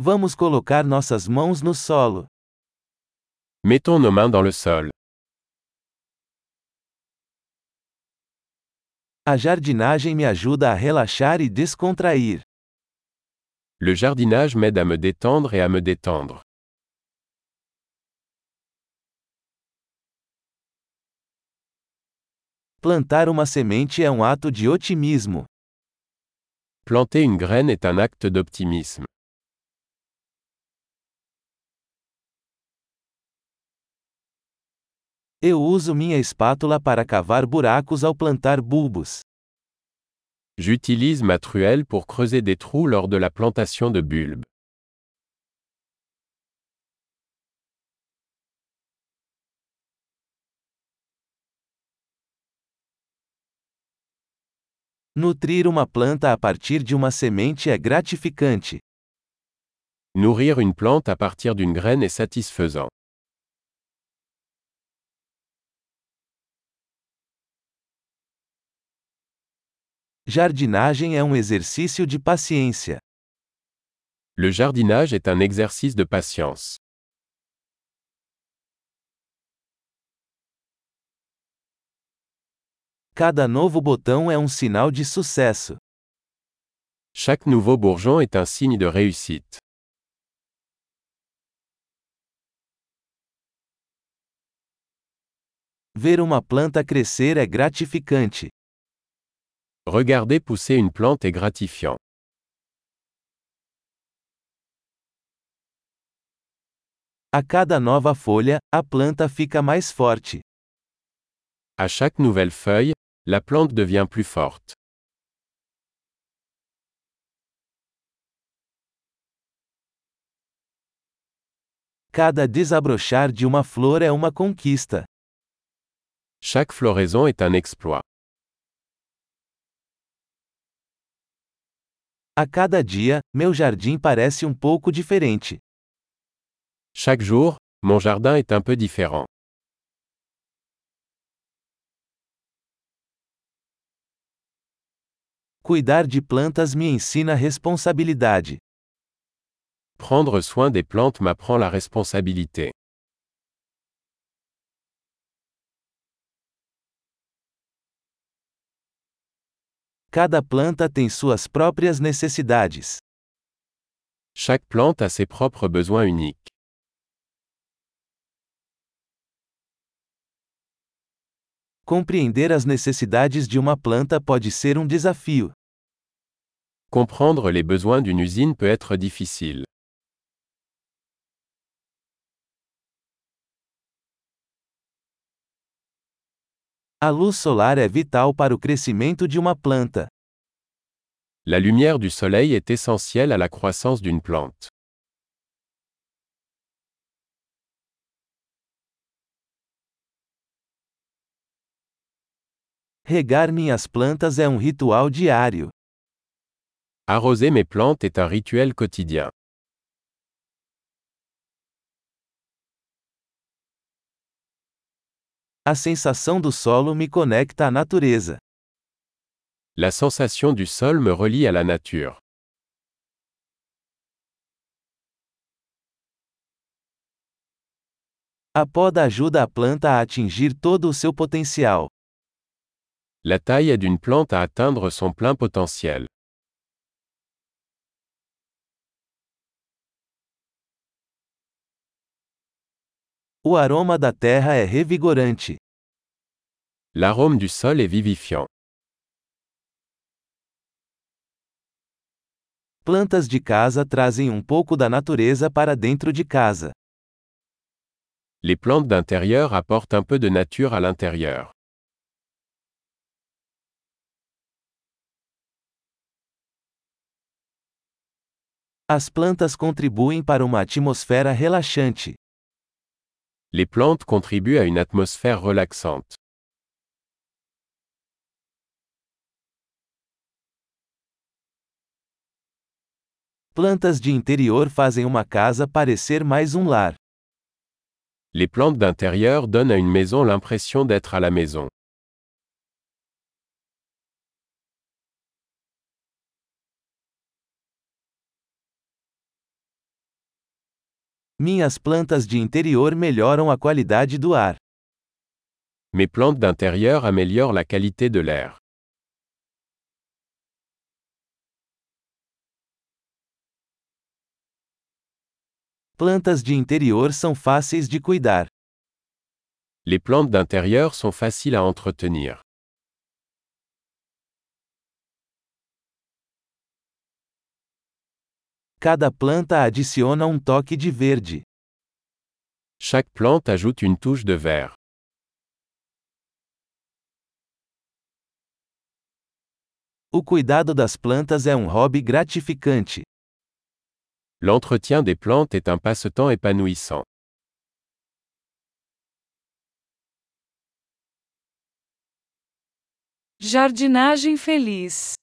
Vamos colocar nossas mãos no solo. Mettons nos mains dans le sol. A jardinagem me ajuda a relaxar e descontrair. Le jardinage m'aide à me détendre et à me détendre. Plantar uma semente é um ato de otimismo. Planter une graine est un acte d'optimisme. Eu uso minha espátula para cavar buracos ao plantar bulbos. J'utilise ma truelle pour creuser des trous lors de la plantation de bulbes. Nutrir uma planta a partir de uma semente é gratificante. Nourrir une plante à partir d'une graine est satisfaisant. Jardinagem é um exercício de paciência. Le jardinage est un exercice de patience. Cada novo botão é um sinal de sucesso. Chaque nouveau bourgeon est un signe de réussite. Ver uma planta crescer é gratificante. Regarder pousser une plante est gratifiant. A cada nova folha, a planta fica mais forte. À chaque nouvelle feuille, la plante devient plus forte. Cada desabrochar de uma flor é uma conquista. Chaque floraison est un exploit. A cada dia, meu jardim parece um pouco diferente. Chaque jour, mon jardin est un peu différent. Cuidar de plantas me ensina responsabilidade. Prendre soin des plantes m'apprend la responsabilité. Cada planta tem suas próprias necessidades. Chaque plante a ses propres besoins uniques. Compreender as necessidades de uma planta pode ser um desafio. Comprendre les besoins d'une usine peut être difficile. A luz solar é vital para o crescimento de uma planta. La lumière du soleil est essentielle à la croissance d'une plante. Regar minhas plantas é um ritual diário. Arroser mes plantes est un rituel quotidien. A sensação do solo me conecta à natureza. La sensation du sol me relie à la nature. A poda ajuda a planta a atingir todo o seu potencial. La taille aide une plante à atteindre son plein potentiel. O aroma da terra é revigorante. L'arôme du sol est vivifiant. Plantas de casa trazem um pouco da natureza para dentro de casa. Les plantes d'intérieur apportent un peu de nature à l'intérieur. As plantas contribuem para uma atmosfera relaxante. Les plantes contribuent à une atmosphère relaxante. Plantas de interior fazem uma casa parecer mais um lar. Les plantes d'intérieur donnent à une maison l'impression d'être à la maison. Minhas plantas de interior melhoram a qualidade do ar. Mes plantes d'intérieur améliorent la qualité de l'air. Plantas de interior são fáceis de cuidar. Les plantes d'intérieur sont faciles à entretenir. Cada planta adiciona um toque de verde. Chaque plante ajoute une touche de vert. O cuidado das plantas é um hobby gratificante. L'entretien des plantes est un passe-temps épanouissant. Jardinagem feliz.